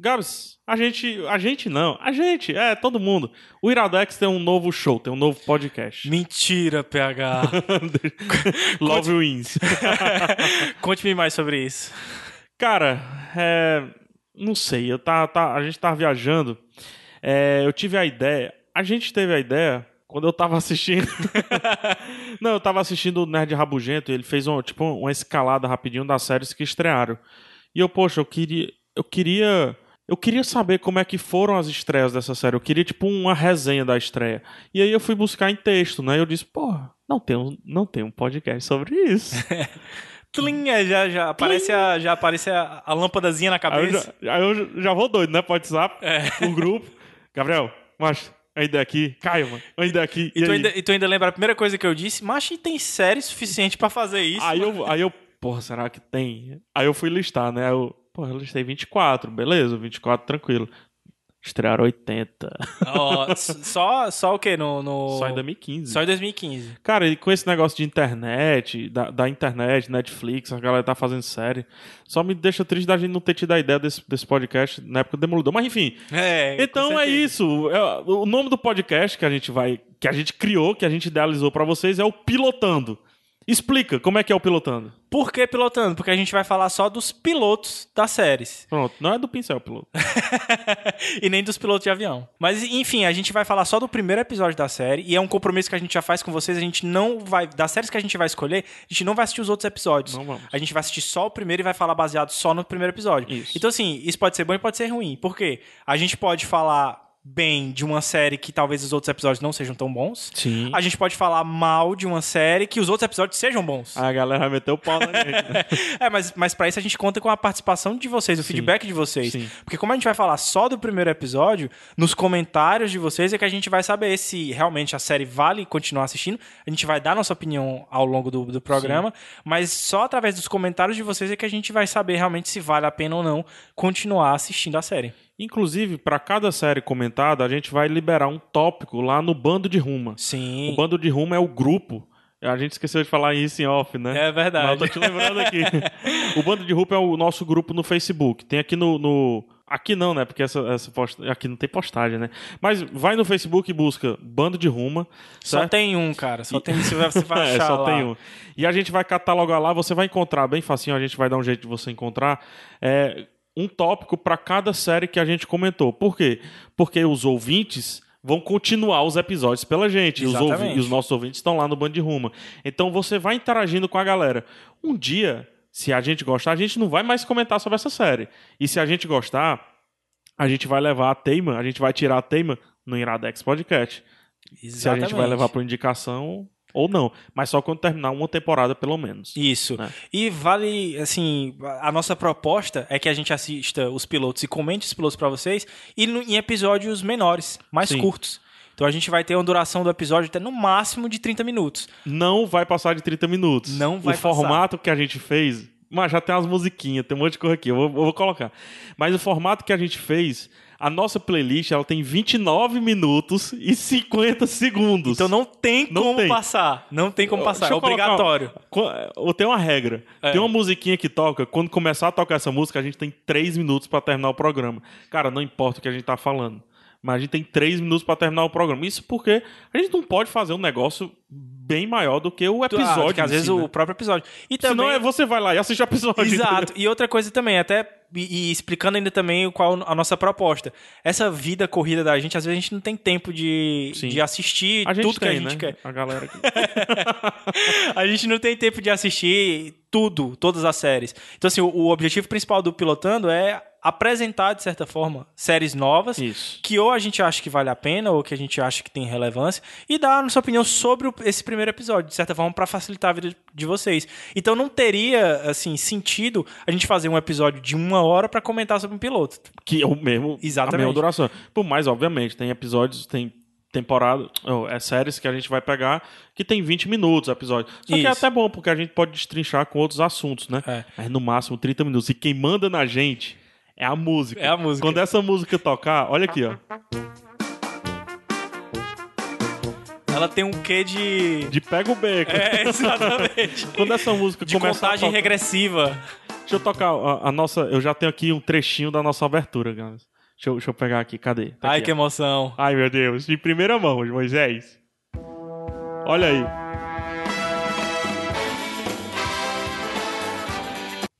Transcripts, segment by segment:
Gabs, a gente. A gente não. A gente, é, todo mundo. O Iradex tem um novo show, tem um novo podcast. Mentira, PH. Love Wins. Conte-me mais sobre isso. Cara, é, não sei. Eu tá, tá, a gente tava viajando. É, eu tive a ideia. A gente teve a ideia quando eu tava assistindo. não, eu tava assistindo o Nerd Rabugento e ele fez um, tipo, uma escalada rapidinho das séries que estrearam. E eu, poxa, eu queria. Eu queria. Eu queria saber como é que foram as estreias dessa série. Eu queria, tipo, uma resenha da estreia. E aí eu fui buscar em texto, né? Eu disse, pô, não tem um, não tem um podcast sobre isso. Tlim, é, já, já aparece, a, já aparece a, a lâmpadazinha na Aí eu, cabeça. já, aí eu já vou doido, né? Pro WhatsApp, É. o grupo. Gabriel, macho, uma ideia aqui. Caio, mano, uma ideia aqui. E, tu aí? ainda, e tu ainda lembra a primeira coisa que eu disse? Mas tem série suficiente pra fazer isso. Aí eu, aí eu, porra, será que tem? Aí eu fui listar, né? Eu, porra, eu listei 24, beleza, 24 tranquilo. Estrearam 80. Ó, s- só, só o quê? No, no... Só em 2015. Só em 2015. Cara, e com esse negócio de internet, da, da internet, Netflix, a galera tá fazendo série, só me deixa triste da gente não ter tido a ideia desse, desse podcast na época do Demolidor. Mas enfim, É, Então é isso. É, O nome do podcast que a gente vai, que a gente criou, que a gente idealizou pra vocês é o Pilotando. Explica como é que é o Pilotando. Por que pilotando? Porque a gente vai falar só dos pilotos das séries. Pronto, não é do pincel piloto. e nem dos pilotos de avião. Mas, enfim, a gente vai falar só do primeiro episódio da série. E é um compromisso que a gente já faz com vocês. A gente não vai. Das séries que a gente vai escolher, a gente não vai assistir os outros episódios. Não vamos. A gente vai assistir só o primeiro e vai falar baseado só no primeiro episódio. Isso. Então, assim, isso pode ser bom e pode ser ruim. Por quê? A gente pode falar bem de uma série que talvez os outros episódios não sejam tão bons. Sim. A gente pode falar mal de uma série que os outros episódios sejam bons. A galera vai meter o pau na gente. né? É, mas, mas pra isso a gente conta com a participação de vocês, o feedback de vocês. Sim. Porque como a gente vai falar só do primeiro episódio, nos comentários de vocês é que a gente vai saber se realmente a série vale continuar assistindo. A gente vai dar nossa opinião ao longo do, do programa, mas só através dos comentários de vocês é que a gente vai saber realmente se vale a pena ou não continuar assistindo a série. Inclusive, pra cada série comentada, a gente vai liberar um tópico lá no Bando de Ruma. Sim. O Bando de Ruma é o grupo. A gente esqueceu de falar isso em off, né? É verdade. Mas eu tô te lembrando aqui. o Bando de Rupa é o nosso grupo no Facebook. Tem aqui no. no- Aqui não, né? Porque essa, essa posta... aqui não tem postagem, né? Mas vai no Facebook e busca Bando de Ruma. Só certo? tem um, cara. Só tem. Você vai, você vai É, achar só lá. tem um. E a gente vai catalogar lá, você vai encontrar bem facinho, a gente vai dar um jeito de você encontrar. É, um tópico para cada série que a gente comentou. Por quê? Porque os ouvintes vão continuar os episódios pela gente. E os, Exatamente. ouvi- e os nossos ouvintes estão lá no Band de Ruma. Então você vai interagindo com a galera. Um dia, se a gente gostar, a gente não vai mais comentar sobre essa série. E se a gente gostar, a gente vai levar a teima, a gente vai tirar a teima no Iradex Podcast. Se a gente vai Exatamente. levar por indicação ou não. Mas só quando terminar uma temporada, pelo menos. Isso. né? E vale, assim, a nossa proposta é que a gente assista os pilotos e comente os pilotos pra vocês e em episódios menores, mais Sim. curtos. Então a gente vai ter uma duração do episódio até no máximo de 30 minutos. Não vai passar de 30 minutos. Não vai O formato que a gente fez. Mas já tem umas musiquinhas, tem um monte de coisa aqui. Eu vou, eu vou colocar. Mas o formato que a gente fez, a nossa playlist, ela tem 29 minutos e 50 segundos. Então não tem Não como tem. passar. Não tem como passar. É colocar- obrigatório. Ou tem uma regra. É. Tem uma musiquinha que toca. Quando começar a tocar essa música, a gente tem 3 minutos pra terminar o programa. Cara, não importa o que a gente tá falando. Mas a gente tem 3 minutos pra terminar o programa. Isso porque a gente não pode fazer um negócio bem maior do que o episódio. Ah, às vezes si, né? o próprio episódio. E também... Senão é você vai lá e assiste o episódio. Exato. E outra coisa também, até e, e explicando ainda também qual a nossa proposta. Essa vida corrida da gente, às vezes a gente não tem tempo de, Sim. de assistir tudo tem, que a gente né? quer. A galera aqui. a gente não tem tempo de assistir tudo, todas as séries. Então, assim, o, o objetivo principal do Pilotando é apresentar, de certa forma, séries novas Isso. que ou a gente acha que vale a pena ou que a gente acha que tem relevância e dar a nossa opinião sobre o- esse primeiro episódio, de certa forma, para facilitar a vida de vocês. Então não teria, assim, sentido a gente fazer um episódio de uma hora para comentar sobre um piloto. Que é o mesmo. Exatamente. A mesma duração. Por mais, obviamente, tem episódios, tem temporada, ou é séries que a gente vai pegar que tem 20 minutos o episódio. Só que é Isso. até bom, porque a gente pode destrinchar com outros assuntos, né? É. Mas no máximo 30 minutos. E quem manda na gente é a música. É a música. Quando essa música tocar, olha aqui, ó. Ela tem um quê de. De pega o beco. É, exatamente. Quando essa música De começa a contagem tocar- regressiva. Deixa eu tocar a, a nossa. Eu já tenho aqui um trechinho da nossa abertura, galera. Deixa eu, deixa eu pegar aqui, cadê? Tá Ai, aqui, que ó. emoção. Ai, meu Deus, de primeira mão, Moisés. Olha aí.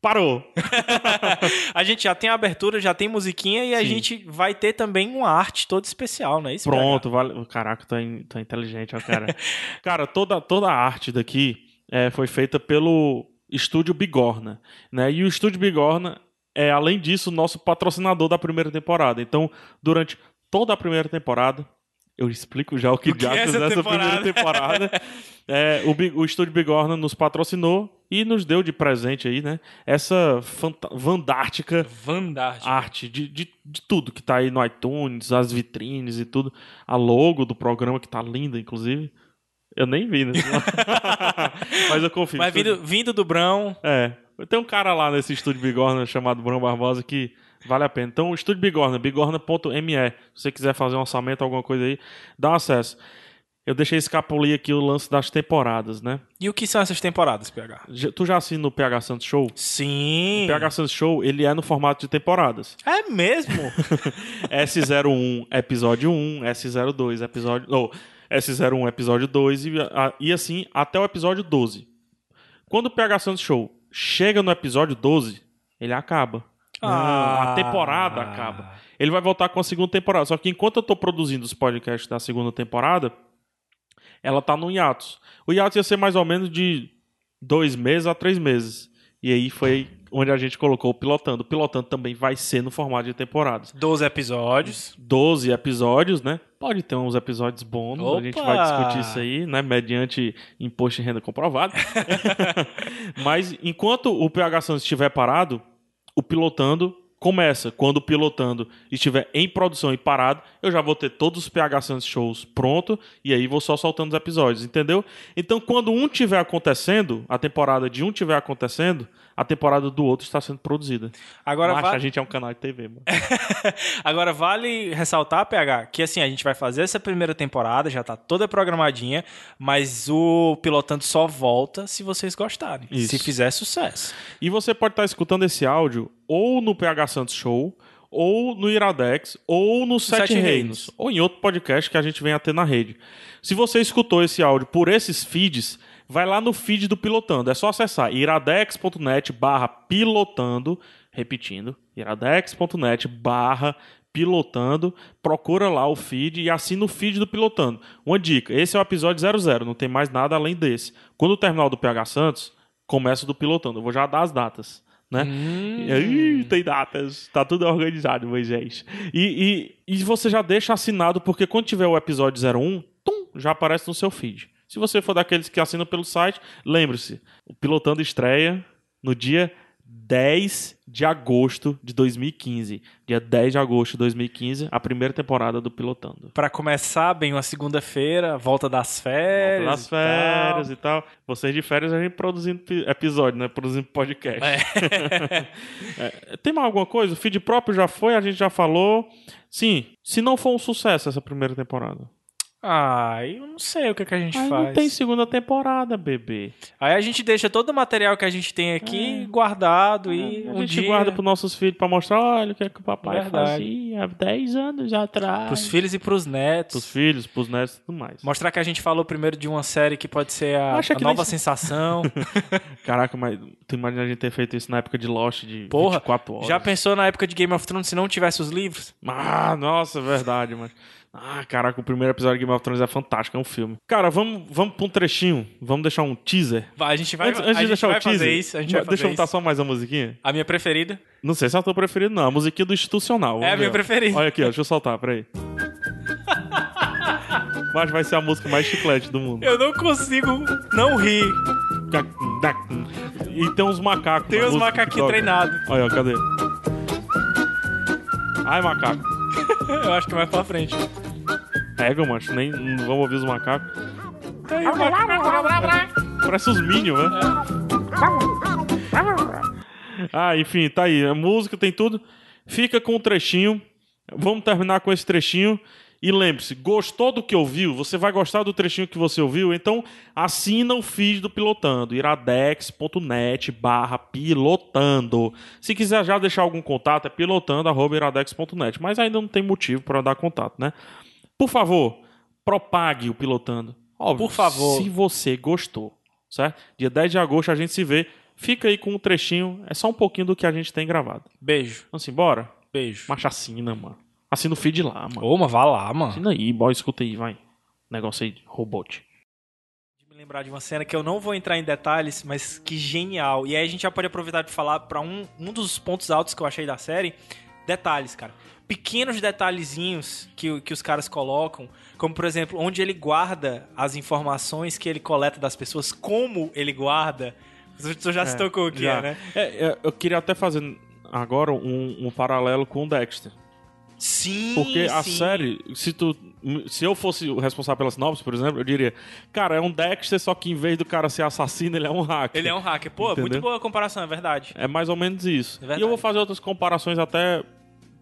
Parou. A gente já tem a abertura, já tem musiquinha e a Sim. gente vai ter também uma arte toda especial, não é isso? Pronto, vale. Caraca, é, in- é inteligente, ó, cara. cara, toda, toda a arte daqui é, foi feita pelo Estúdio Bigorna, né? E o Estúdio Bigorna é, além disso, nosso patrocinador da primeira temporada. Então, durante toda a primeira temporada, eu explico já o que, O que é diabos essa nessa temporada? primeira temporada. É, o, o Estúdio Bigorna nos patrocinou e nos deu de presente aí, né? Essa vandástica Vandart. arte de, de, de tudo que tá aí no iTunes, as vitrines e tudo. A logo do programa que tá linda, inclusive. Eu nem vi, né? Mas eu confio. Mas vindo, vindo do Brão, É. Tem um cara lá nesse estúdio Bigorna chamado Bruno Barbosa que vale a pena. Então, o estúdio Bigorna, bigorna.me. Se você quiser fazer um orçamento, alguma coisa aí, dá um acesso. Eu deixei escapulir aqui o lance das temporadas, né? e o que são essas temporadas, PH? Já- Tu já assina o PH Santos Show? Sim. O PH Santos Show, ele é no formato de temporadas. É mesmo? S01 episódio 1, S02 episódio. Não, S01 episódio 2 e, a- e assim até o episódio 12. Quando o PH Santos Show chega no episódio 12, ele acaba. Ah. a temporada acaba. Ele vai voltar com a segunda temporada. Só que enquanto eu tô produzindo os podcasts da segunda temporada, ela tá no hiatus. O hiatus ia ser mais ou menos de dois meses a três meses. E aí foi onde a gente colocou o pilotando. O pilotando também vai ser no formato de temporadas. 12 episódios. 12 episódios, né? Pode ter uns episódios bônus, a gente Opa! vai discutir isso aí, né? Mediante imposto de renda comprovado. Mas enquanto o PH Santos estiver parado, o pilotando começa. Quando pilotando estiver em produção e parado, eu já vou ter todos os PH Santos shows pronto e aí vou só soltando os episódios, entendeu? Então, quando um tiver acontecendo, a temporada de um tiver acontecendo, a temporada do outro está sendo produzida. Agora, Macho, va- a gente é um canal de TV, mano. Agora vale ressaltar, PH, que assim, a gente vai fazer essa primeira temporada, já tá toda programadinha, mas o Pilotando só volta se vocês gostarem. Isso. Se fizer sucesso. E você pode estar escutando esse áudio ou no PH Santos Show, ou no Iradex, ou no Sete, Sete Reinos, Reinos. ou em outro podcast que a gente vem a ter na rede. Se você escutou esse áudio por esses feeds, vai lá no feed do Pilotando. É só acessar iradex.net barra pilotando, repetindo, iradex.net barra pilotando, procura lá o feed e assina o feed do Pilotando. Uma dica, esse é o episódio 00, não tem mais nada além desse. Quando o do PH Santos, começa o do Pilotando. Eu vou já dar as datas, né? Ih, tem datas, tá tudo organizado, Moisés. E, e, e você já deixa assinado, porque quando tiver o episódio 01, tum, já aparece no seu feed. Se você for daqueles que assinam pelo site, lembre-se, o Pilotando estreia no dia 10 de agosto de 2015. Dia 10 de agosto de 2015, a primeira temporada do Pilotando. Pra começar bem uma segunda-feira, volta das férias. Nas e tal. férias e tal. Vocês de férias a gente produzindo pi- episódio, né? Produzindo podcast. É, tem mais alguma coisa? O feed próprio já foi, a gente já falou. Sim, se não for um sucesso essa primeira temporada. Ah, eu não sei o que, que a gente Aí faz. não tem segunda temporada, bebê. Aí a gente deixa todo o material que a gente tem aqui guardado e É. a um gente dia... guarda pros nossos filhos pra mostrar, olha o que é que o papai Verdade. fazia há 10 anos atrás. Pros filhos e pros netos. Pros filhos, pros netos e tudo mais. Mostrar que a gente falou primeiro de uma série que pode ser a, a nova sensação. Caraca, mas tu imagina a gente ter feito isso na época de Lost de Porra, 24 horas. já pensou na época de Game of Thrones se não tivesse os livros? Ah, nossa, verdade, mano. Ah, caraca, o primeiro episódio de Game of Thrones é fantástico, é um filme. Cara, vamos, vamos pra um trechinho. Vamos deixar um teaser. Vai, a gente vai, antes antes de deixar vai o teaser, fazer isso. A gente vai deixa eu botar isso. só mais a musiquinha. A minha preferida. Não sei se é a tua preferida, não. A musiquinha do Institucional. É a minha ver. preferida. Olha aqui, ó. Deixa eu soltar, peraí. Mas vai ser a música mais chiclete do mundo. Eu não consigo não rir. E tem uns macacos. Tem que macaquinhos treinados. Olha, ó, cadê? Ai, macaco. Eu acho que vai pra frente. Pega, macho. Nem, não vamos ouvir os macacos. Tá aí, o macaco. Parece os Minions, né? Ah, enfim, tá aí. A música tem tudo. Fica com um trechinho. Vamos terminar com esse trechinho. E lembre-se, gostou do que ouviu? Você vai gostar do trechinho que você ouviu? Então assina o feed do Pilotando, iradex.net barra pilotando. Se quiser já deixar algum contato, é pilotando.iradex.net. Mas ainda não tem motivo para dar contato, né? Por favor, propague o Pilotando. Óbvio, Por favor. Se você gostou, certo? Dia 10 de agosto a gente se vê. Fica aí com um trechinho, é só um pouquinho do que a gente tem gravado. Beijo. Vamos embora? Beijo. Marcha assina, mano. Assina o feed lá, mano. Ô, mas vá lá, mano. Assina aí, boy, escuta aí, vai. Negócio aí de robot. me lembrar de uma cena que eu não vou entrar em detalhes, mas que genial. E aí a gente já pode aproveitar de falar para um, um dos pontos altos que eu achei da série. Detalhes, cara. Pequenos detalhezinhos que, que os caras colocam, como por exemplo, onde ele guarda as informações que ele coleta das pessoas, como ele guarda. Tu já se tocou o que é, né? É, é, eu queria até fazer agora um, um paralelo com o Dexter. Sim, Porque a sim. série, se tu. Se eu fosse o responsável pelas sinopse, por exemplo, eu diria, cara, é um Dexter, só que em vez do cara ser assassino, ele é um hacker. Ele é um hacker. Pô, Entendeu? muito boa a comparação, é verdade. É mais ou menos isso. É e eu vou fazer outras comparações até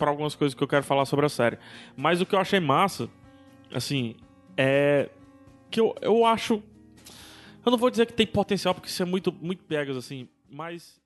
para algumas coisas que eu quero falar sobre a série. Mas o que eu achei massa, assim, é que eu, eu acho. Eu não vou dizer que tem potencial, porque isso é muito, muito pegas, assim, mas